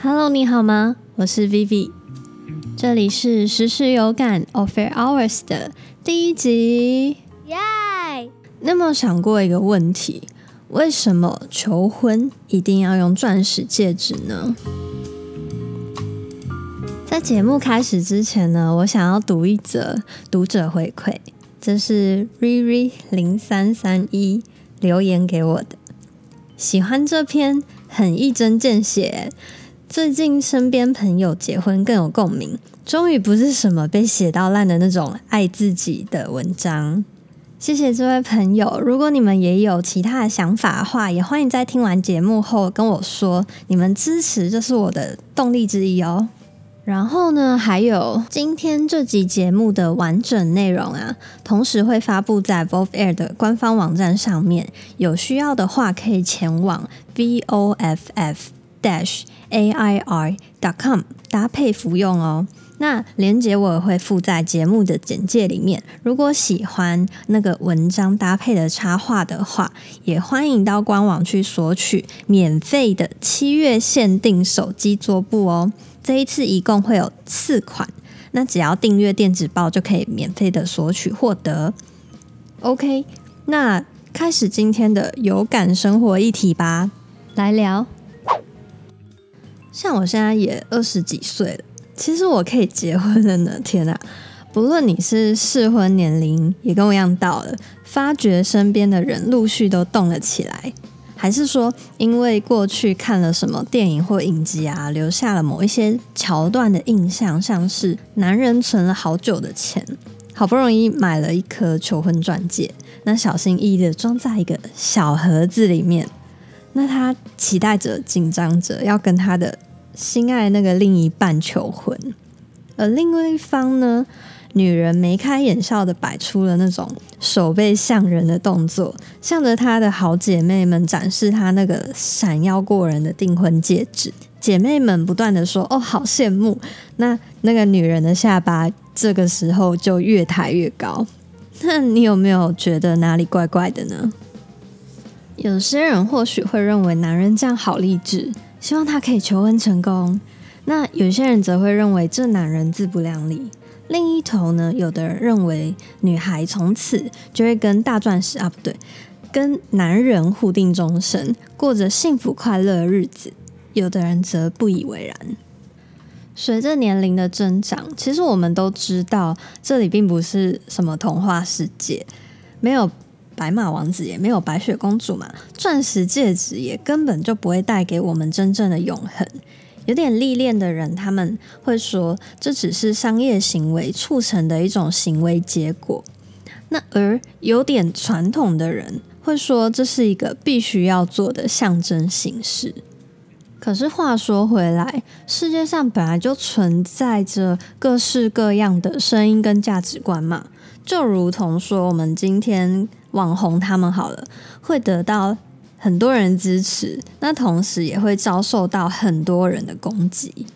Hello，你好吗？我是 Vivi，这里是时时有感 Offer Hours 的第一集。耶！那么想过一个问题：为什么求婚一定要用钻石戒指呢？在节目开始之前呢，我想要读一则读者回馈，这是 Riri 零三三一留言给我的，喜欢这篇，很一针见血。最近身边朋友结婚更有共鸣，终于不是什么被写到烂的那种爱自己的文章。谢谢这位朋友，如果你们也有其他的想法的话，也欢迎在听完节目后跟我说。你们支持就是我的动力之一哦。然后呢，还有今天这集节目的完整内容啊，同时会发布在 v o v Air 的官方网站上面，有需要的话可以前往 V O F F Dash。A i r dot com 搭配服用哦。那连接我也会附在节目的简介里面。如果喜欢那个文章搭配的插画的话，也欢迎到官网去索取免费的七月限定手机桌布哦。这一次一共会有四款，那只要订阅电子报就可以免费的索取获得。OK，那开始今天的有感生活议题吧，来聊。像我现在也二十几岁了，其实我可以结婚了呢！天哪，不论你是适婚年龄也跟我一样到了，发觉身边的人陆续都动了起来，还是说因为过去看了什么电影或影集啊，留下了某一些桥段的印象，像是男人存了好久的钱，好不容易买了一颗求婚钻戒，那小心翼翼的装在一个小盒子里面，那他期待着、紧张着要跟他的。心爱那个另一半求婚，而另外一方呢，女人眉开眼笑的摆出了那种手背向人的动作，向着她的好姐妹们展示她那个闪耀过人的订婚戒指。姐妹们不断的说：“哦，好羡慕。”那那个女人的下巴这个时候就越抬越高。那你有没有觉得哪里怪怪的呢？有些人或许会认为男人这样好励志。希望他可以求婚成功。那有些人则会认为这男人自不量力。另一头呢，有的人认为女孩从此就会跟大钻石啊，不对，跟男人互定终身，过着幸福快乐的日子。有的人则不以为然。随着年龄的增长，其实我们都知道，这里并不是什么童话世界，没有。白马王子也没有白雪公主嘛，钻石戒指也根本就不会带给我们真正的永恒。有点历练的人，他们会说这只是商业行为促成的一种行为结果。那而有点传统的人会说这是一个必须要做的象征形式。可是话说回来，世界上本来就存在着各式各样的声音跟价值观嘛，就如同说我们今天。网红他们好了，会得到很多人支持，那同时也会遭受到很多人的攻击。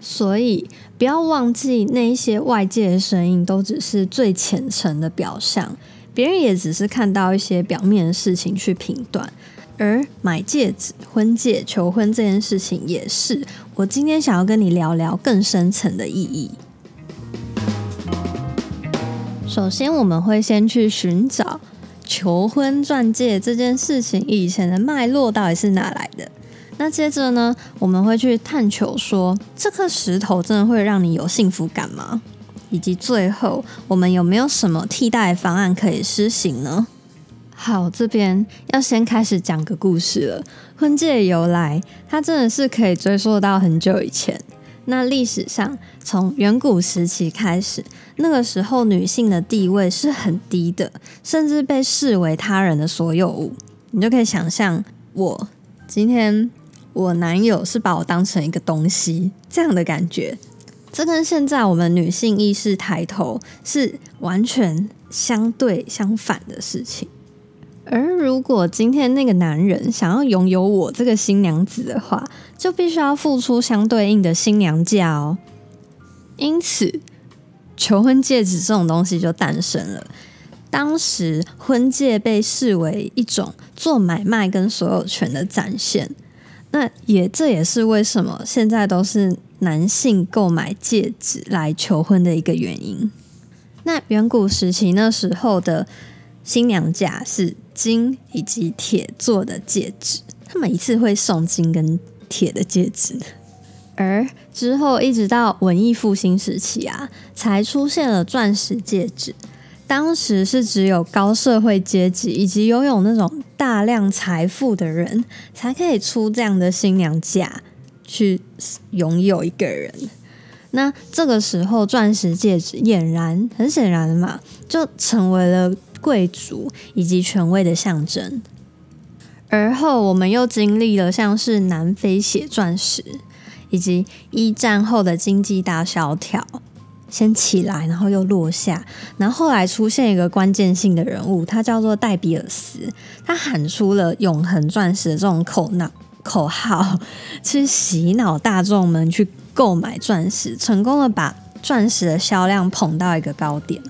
所以不要忘记，那一些外界的声音都只是最浅层的表象，别人也只是看到一些表面的事情去评断。而买戒指、婚戒、求婚这件事情，也是我今天想要跟你聊聊更深层的意义。首先，我们会先去寻找。求婚钻戒这件事情以前的脉络到底是哪来的？那接着呢，我们会去探求说，这颗石头真的会让你有幸福感吗？以及最后，我们有没有什么替代方案可以施行呢？好，这边要先开始讲个故事了。婚戒的由来，它真的是可以追溯到很久以前。那历史上，从远古时期开始，那个时候女性的地位是很低的，甚至被视为他人的所有物。你就可以想象，我今天我男友是把我当成一个东西 这样的感觉。这跟现在我们女性意识抬头是完全相对相反的事情。而如果今天那个男人想要拥有我这个新娘子的话，就必须要付出相对应的新娘价哦。因此，求婚戒指这种东西就诞生了。当时，婚戒被视为一种做买卖跟所有权的展现。那也这也是为什么现在都是男性购买戒指来求婚的一个原因。那远古时期那时候的新娘架是金以及铁做的戒指，他们一次会送金跟铁的戒指。而之后一直到文艺复兴时期啊，才出现了钻石戒指。当时是只有高社会阶级以及拥有那种大量财富的人才可以出这样的新娘价去拥有一个人。那这个时候，钻石戒指俨然很显然的嘛，就成为了贵族以及权威的象征。而后，我们又经历了像是南非血钻石，以及一战后的经济大萧条。先起来，然后又落下，然后后来出现一个关键性的人物，他叫做戴比尔斯，他喊出了“永恒钻石”的这种口脑口号，去洗脑大众们去购买钻石，成功的把钻石的销量捧到一个高点。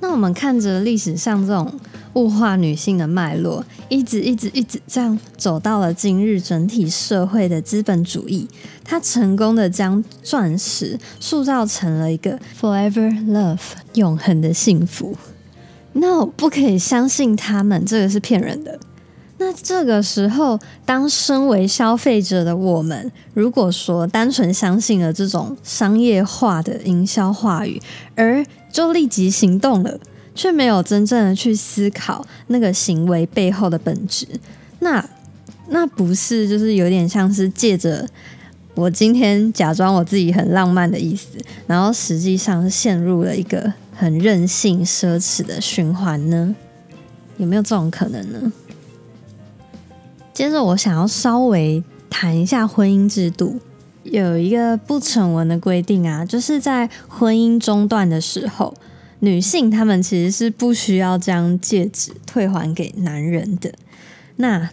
那我们看着历史上这种。物化女性的脉络，一直一直一直这样走到了今日整体社会的资本主义，它成功的将钻石塑造成了一个 forever love 永恒的幸福。No，不可以相信他们，这个是骗人的。那这个时候，当身为消费者的我们，如果说单纯相信了这种商业化的营销话语，而就立即行动了。却没有真正的去思考那个行为背后的本质，那那不是就是有点像是借着我今天假装我自己很浪漫的意思，然后实际上是陷入了一个很任性奢侈的循环呢？有没有这种可能呢？接着我想要稍微谈一下婚姻制度，有一个不成文的规定啊，就是在婚姻中断的时候。女性她们其实是不需要将戒指退还给男人的。那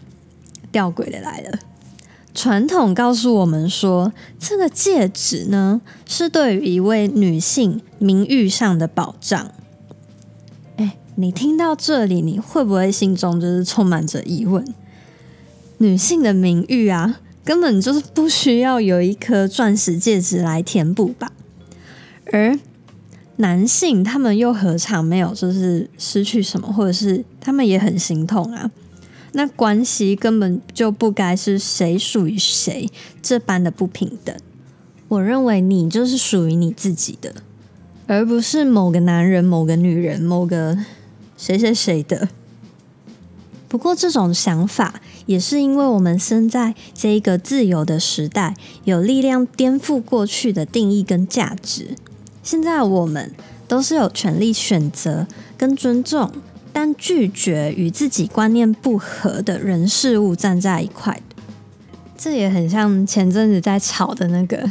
吊诡的来了，传统告诉我们说，这个戒指呢是对于一位女性名誉上的保障。哎，你听到这里，你会不会心中就是充满着疑问？女性的名誉啊，根本就是不需要有一颗钻石戒指来填补吧？而男性他们又何尝没有就是失去什么，或者是他们也很心痛啊？那关系根本就不该是谁属于谁这般的不平等。我认为你就是属于你自己的，而不是某个男人、某个女人、某个谁谁谁的。不过这种想法也是因为我们生在这一个自由的时代，有力量颠覆过去的定义跟价值。现在我们都是有权利选择跟尊重，但拒绝与自己观念不合的人事物站在一块。这也很像前阵子在吵的那个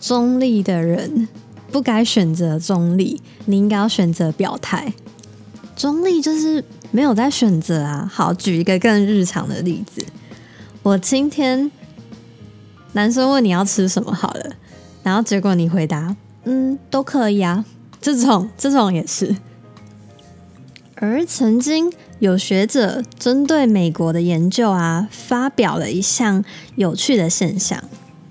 中立的人不该选择中立，你应该要选择表态。中立就是没有在选择啊。好，举一个更日常的例子，我今天男生问你要吃什么好了，然后结果你回答。嗯，都可以啊，这种这种也是。而曾经有学者针对美国的研究啊，发表了一项有趣的现象。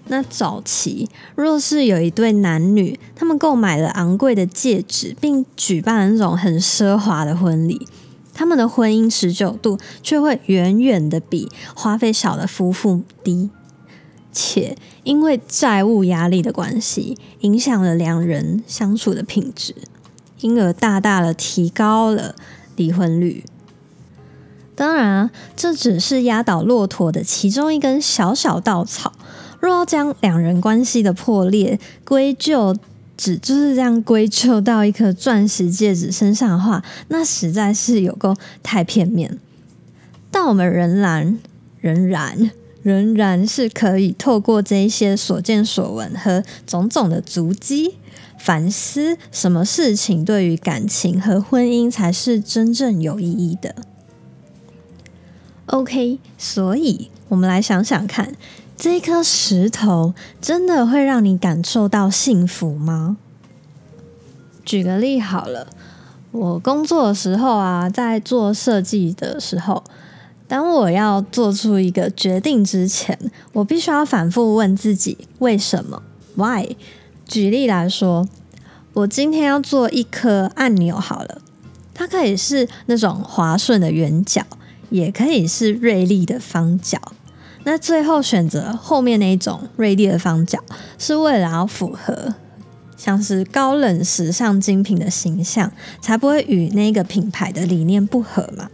那早期若是有一对男女，他们购买了昂贵的戒指，并举办了那种很奢华的婚礼，他们的婚姻持久度却会远远的比花费少的夫妇低。且因为债务压力的关系，影响了两人相处的品质，因而大大的提高了离婚率。当然，这只是压倒骆驼的其中一根小小稻草。若要将两人关系的破裂归咎，只就是这样归咎到一颗钻石戒指身上的话，那实在是有够太片面。但我们仍然，仍然。仍然是可以透过这一些所见所闻和种种的足迹，反思什么事情对于感情和婚姻才是真正有意义的。OK，所以我们来想想看，这颗石头真的会让你感受到幸福吗？举个例好了，我工作的时候啊，在做设计的时候。当我要做出一个决定之前，我必须要反复问自己为什么 （Why）。举例来说，我今天要做一颗按钮，好了，它可以是那种滑顺的圆角，也可以是锐利的方角。那最后选择后面那一种锐利的方角，是为了要符合像是高冷时尚精品的形象，才不会与那个品牌的理念不合嘛。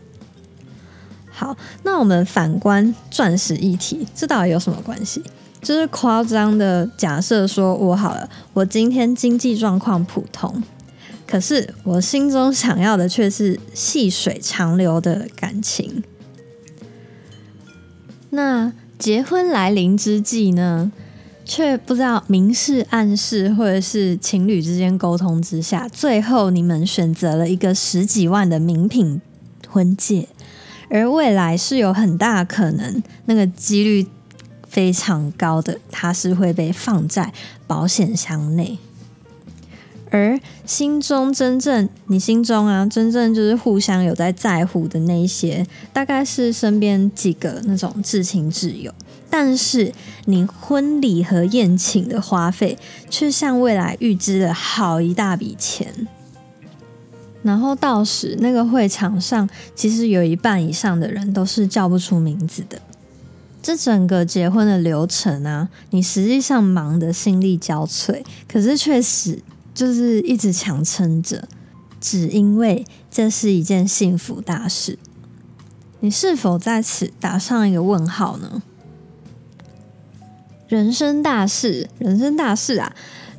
好，那我们反观钻石议题，这到底有什么关系？就是夸张的假设说，我好了，我今天经济状况普通，可是我心中想要的却是细水长流的感情。那结婚来临之际呢，却不知道明示暗示，或者是情侣之间沟通之下，最后你们选择了一个十几万的名品婚戒。而未来是有很大可能，那个几率非常高的，它是会被放在保险箱内。而心中真正，你心中啊，真正就是互相有在在乎的那一些，大概是身边几个那种至亲挚友。但是你婚礼和宴请的花费，却向未来预支了好一大笔钱。然后到时那个会场上，其实有一半以上的人都是叫不出名字的。这整个结婚的流程啊，你实际上忙得心力交瘁，可是确实就是一直强撑着，只因为这是一件幸福大事。你是否在此打上一个问号呢？人生大事，人生大事啊！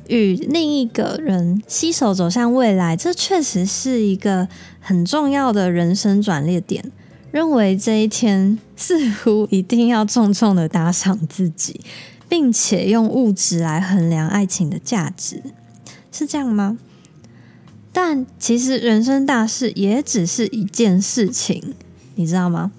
与另一个人携手走向未来，这确实是一个很重要的人生转捩点。认为这一天似乎一定要重重的打赏自己，并且用物质来衡量爱情的价值，是这样吗？但其实人生大事也只是一件事情，你知道吗？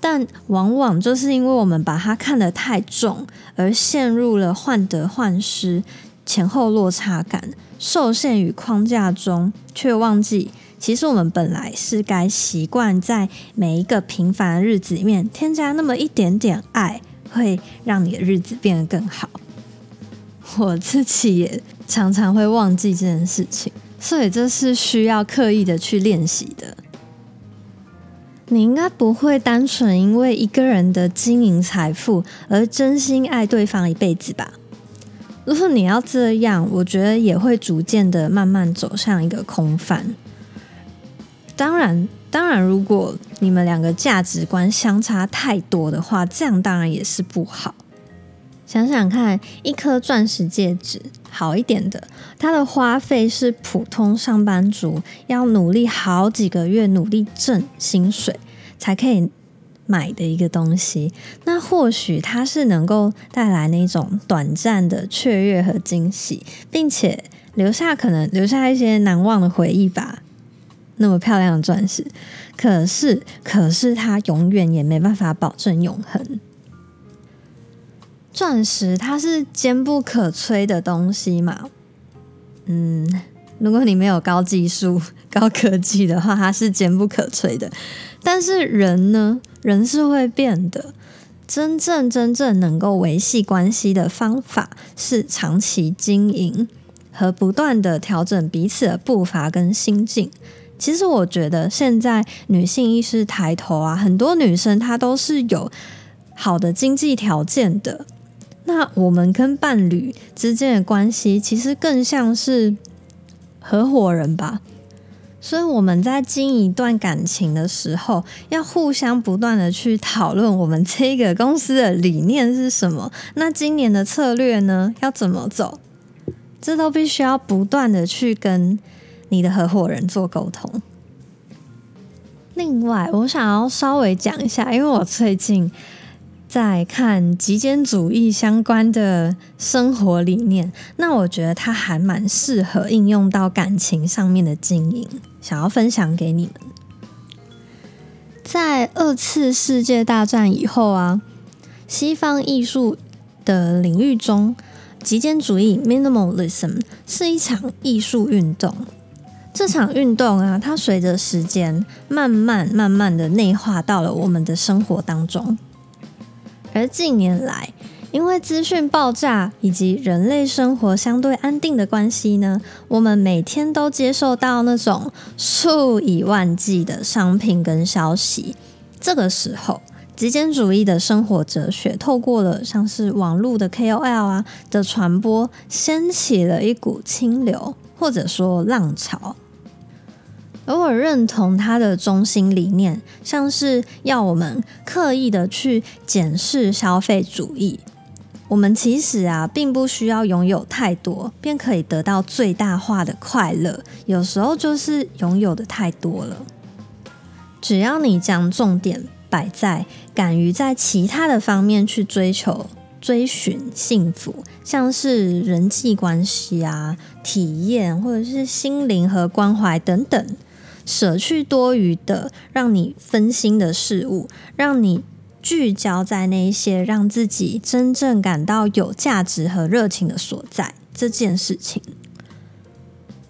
但往往就是因为我们把它看得太重，而陷入了患得患失。前后落差感，受限于框架中，却忘记其实我们本来是该习惯在每一个平凡的日子里面添加那么一点点爱，会让你的日子变得更好。我自己也常常会忘记这件事情，所以这是需要刻意的去练习的。你应该不会单纯因为一个人的经营财富而真心爱对方一辈子吧？如果你要这样，我觉得也会逐渐的慢慢走向一个空泛。当然，当然，如果你们两个价值观相差太多的话，这样当然也是不好。想想看，一颗钻石戒指，好一点的，它的花费是普通上班族要努力好几个月努力挣薪水才可以。买的一个东西，那或许它是能够带来那种短暂的雀跃和惊喜，并且留下可能留下一些难忘的回忆吧。那么漂亮的钻石，可是可是它永远也没办法保证永恒。钻石它是坚不可摧的东西嘛？嗯，如果你没有高技术、高科技的话，它是坚不可摧的。但是人呢？人是会变的，真正真正能够维系关系的方法是长期经营和不断的调整彼此的步伐跟心境。其实我觉得现在女性意识抬头啊，很多女生她都是有好的经济条件的。那我们跟伴侣之间的关系，其实更像是合伙人吧。所以我们在经营一段感情的时候，要互相不断的去讨论我们这个公司的理念是什么。那今年的策略呢，要怎么走？这都必须要不断的去跟你的合伙人做沟通。另外，我想要稍微讲一下，因为我最近。在看极简主义相关的生活理念，那我觉得它还蛮适合应用到感情上面的经营，想要分享给你们。在二次世界大战以后啊，西方艺术的领域中，极简主义 （minimalism） 是一场艺术运动。这场运动啊，它随着时间慢慢慢慢的内化到了我们的生活当中。而近年来，因为资讯爆炸以及人类生活相对安定的关系呢，我们每天都接受到那种数以万计的商品跟消息。这个时候，极简主义的生活哲学透过了像是网络的 KOL 啊的传播，掀起了一股清流，或者说浪潮。而我认同他的中心理念，像是要我们刻意的去检视消费主义。我们其实啊，并不需要拥有太多，便可以得到最大化的快乐。有时候就是拥有的太多了。只要你将重点摆在敢于在其他的方面去追求、追寻幸福，像是人际关系啊、体验或者是心灵和关怀等等，舍去多余的让你分心的事物，让你。聚焦在那一些让自己真正感到有价值和热情的所在这件事情。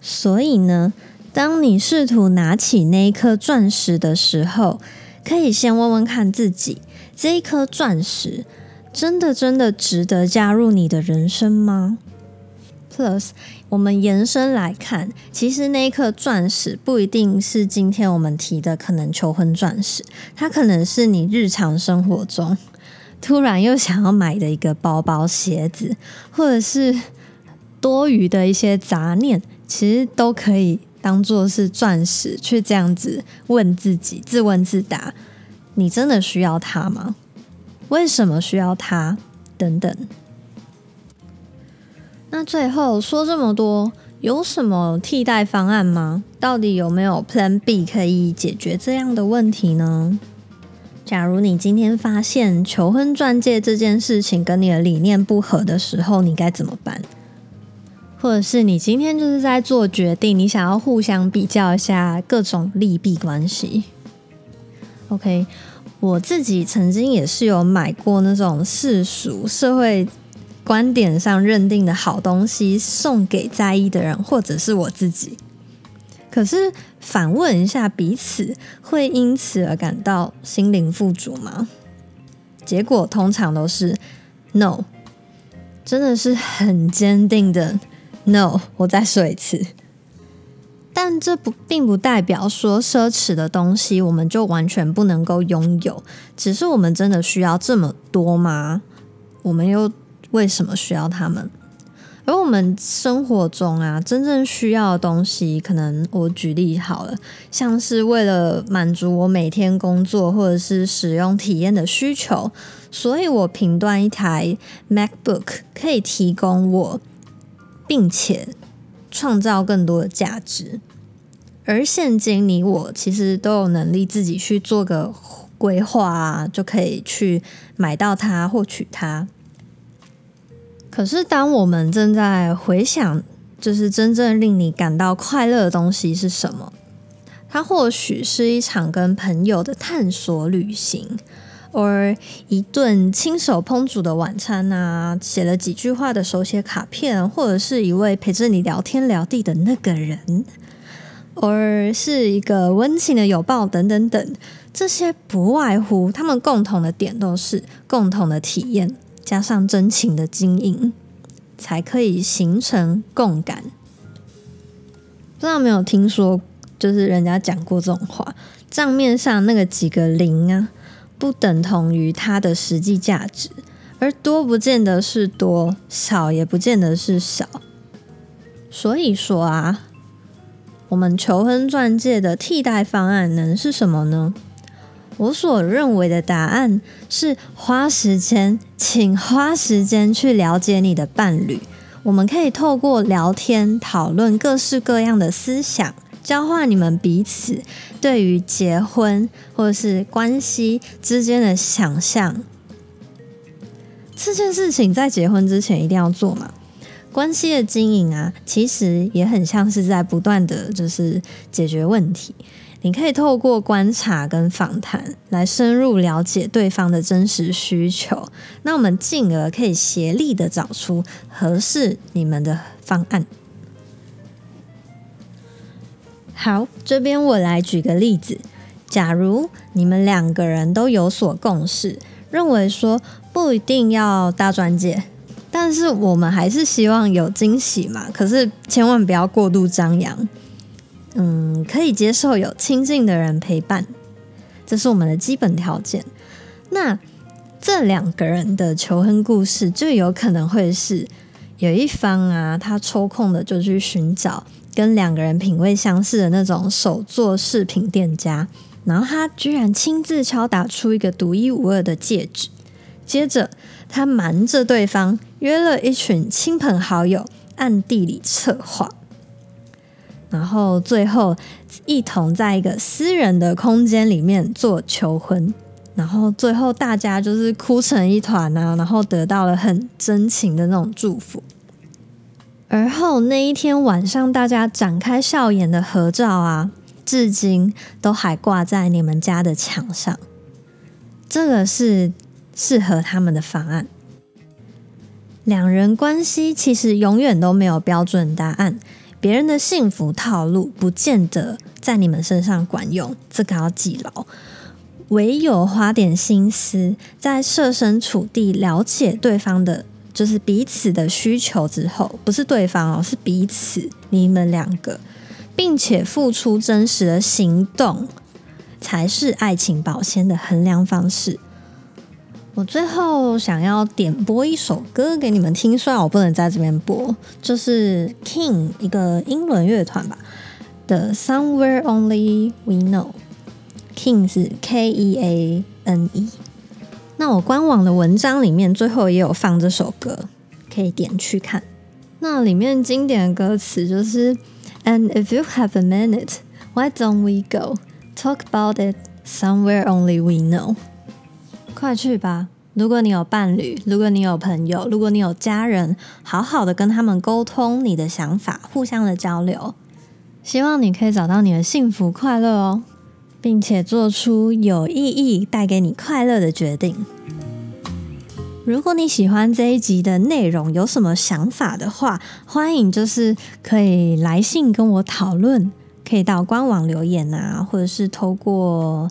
所以呢，当你试图拿起那一颗钻石的时候，可以先问问看自己：这一颗钻石真的真的值得加入你的人生吗我们延伸来看，其实那一颗钻石不一定是今天我们提的可能求婚钻石，它可能是你日常生活中突然又想要买的一个包包、鞋子，或者是多余的一些杂念，其实都可以当做是钻石，去这样子问自己、自问自答：你真的需要它吗？为什么需要它？等等。那最后说这么多，有什么替代方案吗？到底有没有 Plan B 可以解决这样的问题呢？假如你今天发现求婚钻戒这件事情跟你的理念不合的时候，你该怎么办？或者是你今天就是在做决定，你想要互相比较一下各种利弊关系？OK，我自己曾经也是有买过那种世俗社会。观点上认定的好东西送给在意的人，或者是我自己。可是反问一下彼此，会因此而感到心灵富足吗？结果通常都是 no，真的是很坚定的 no。我再说一次，但这不并不代表说奢侈的东西我们就完全不能够拥有，只是我们真的需要这么多吗？我们又。为什么需要他们？而我们生活中啊，真正需要的东西，可能我举例好了，像是为了满足我每天工作或者是使用体验的需求，所以我评断一台 MacBook 可以提供我，并且创造更多的价值。而现今你我其实都有能力自己去做个规划啊，就可以去买到它，获取它。可是，当我们正在回想，就是真正令你感到快乐的东西是什么？它或许是一场跟朋友的探索旅行，而一顿亲手烹煮的晚餐啊，写了几句话的手写卡片，或者是一位陪着你聊天聊地的那个人，而是一个温情的拥抱等等等，这些不外乎他们共同的点都是共同的体验。加上真情的经营，才可以形成共感。不知道没有听说，就是人家讲过这种话：账面上那个几个零啊，不等同于它的实际价值，而多不见得是多，少也不见得是少。所以说啊，我们求婚钻戒的替代方案能是什么呢？我所认为的答案是花时间，请花时间去了解你的伴侣。我们可以透过聊天讨论各式各样的思想，交换你们彼此对于结婚或者是关系之间的想象。这件事情在结婚之前一定要做嘛？关系的经营啊，其实也很像是在不断的就是解决问题。你可以透过观察跟访谈来深入了解对方的真实需求，那我们进而可以协力的找出合适你们的方案。好，这边我来举个例子。假如你们两个人都有所共识，认为说不一定要大钻戒，但是我们还是希望有惊喜嘛。可是千万不要过度张扬。嗯，可以接受有亲近的人陪伴，这是我们的基本条件。那这两个人的求婚故事，就有可能会是有一方啊，他抽空的就去寻找。跟两个人品味相似的那种手作饰品店家，然后他居然亲自敲打出一个独一无二的戒指。接着，他瞒着对方约了一群亲朋好友，暗地里策划，然后最后一同在一个私人的空间里面做求婚。然后最后大家就是哭成一团啊，然后得到了很真情的那种祝福。而后那一天晚上，大家展开笑颜的合照啊，至今都还挂在你们家的墙上。这个是适合他们的方案。两人关系其实永远都没有标准答案，别人的幸福套路不见得在你们身上管用，这个要记牢。唯有花点心思，在设身处地了解对方的。就是彼此的需求之后，不是对方哦，是彼此，你们两个，并且付出真实的行动，才是爱情保鲜的衡量方式。我最后想要点播一首歌给你们听，虽然我不能在这边播，就是 King 一个英伦乐团吧的 Somewhere Only We Know，King 是 K E A N E。那我官网的文章里面最后也有放这首歌，可以点去看。那里面经典的歌词就是：And if you have a minute, why don't we go talk about it somewhere only we know？快去吧！如果你有伴侣，如果你有朋友，如果你有家人，好好的跟他们沟通你的想法，互相的交流。希望你可以找到你的幸福快乐哦。并且做出有意义、带给你快乐的决定。如果你喜欢这一集的内容，有什么想法的话，欢迎就是可以来信跟我讨论，可以到官网留言啊，或者是透过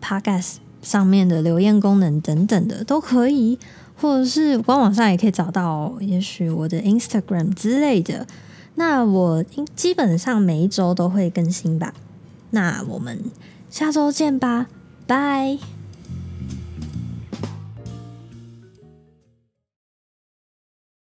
Podcast 上面的留言功能等等的都可以，或者是官网上也可以找到，也许我的 Instagram 之类的。那我基本上每一周都会更新吧。那我们。下周见吧，拜。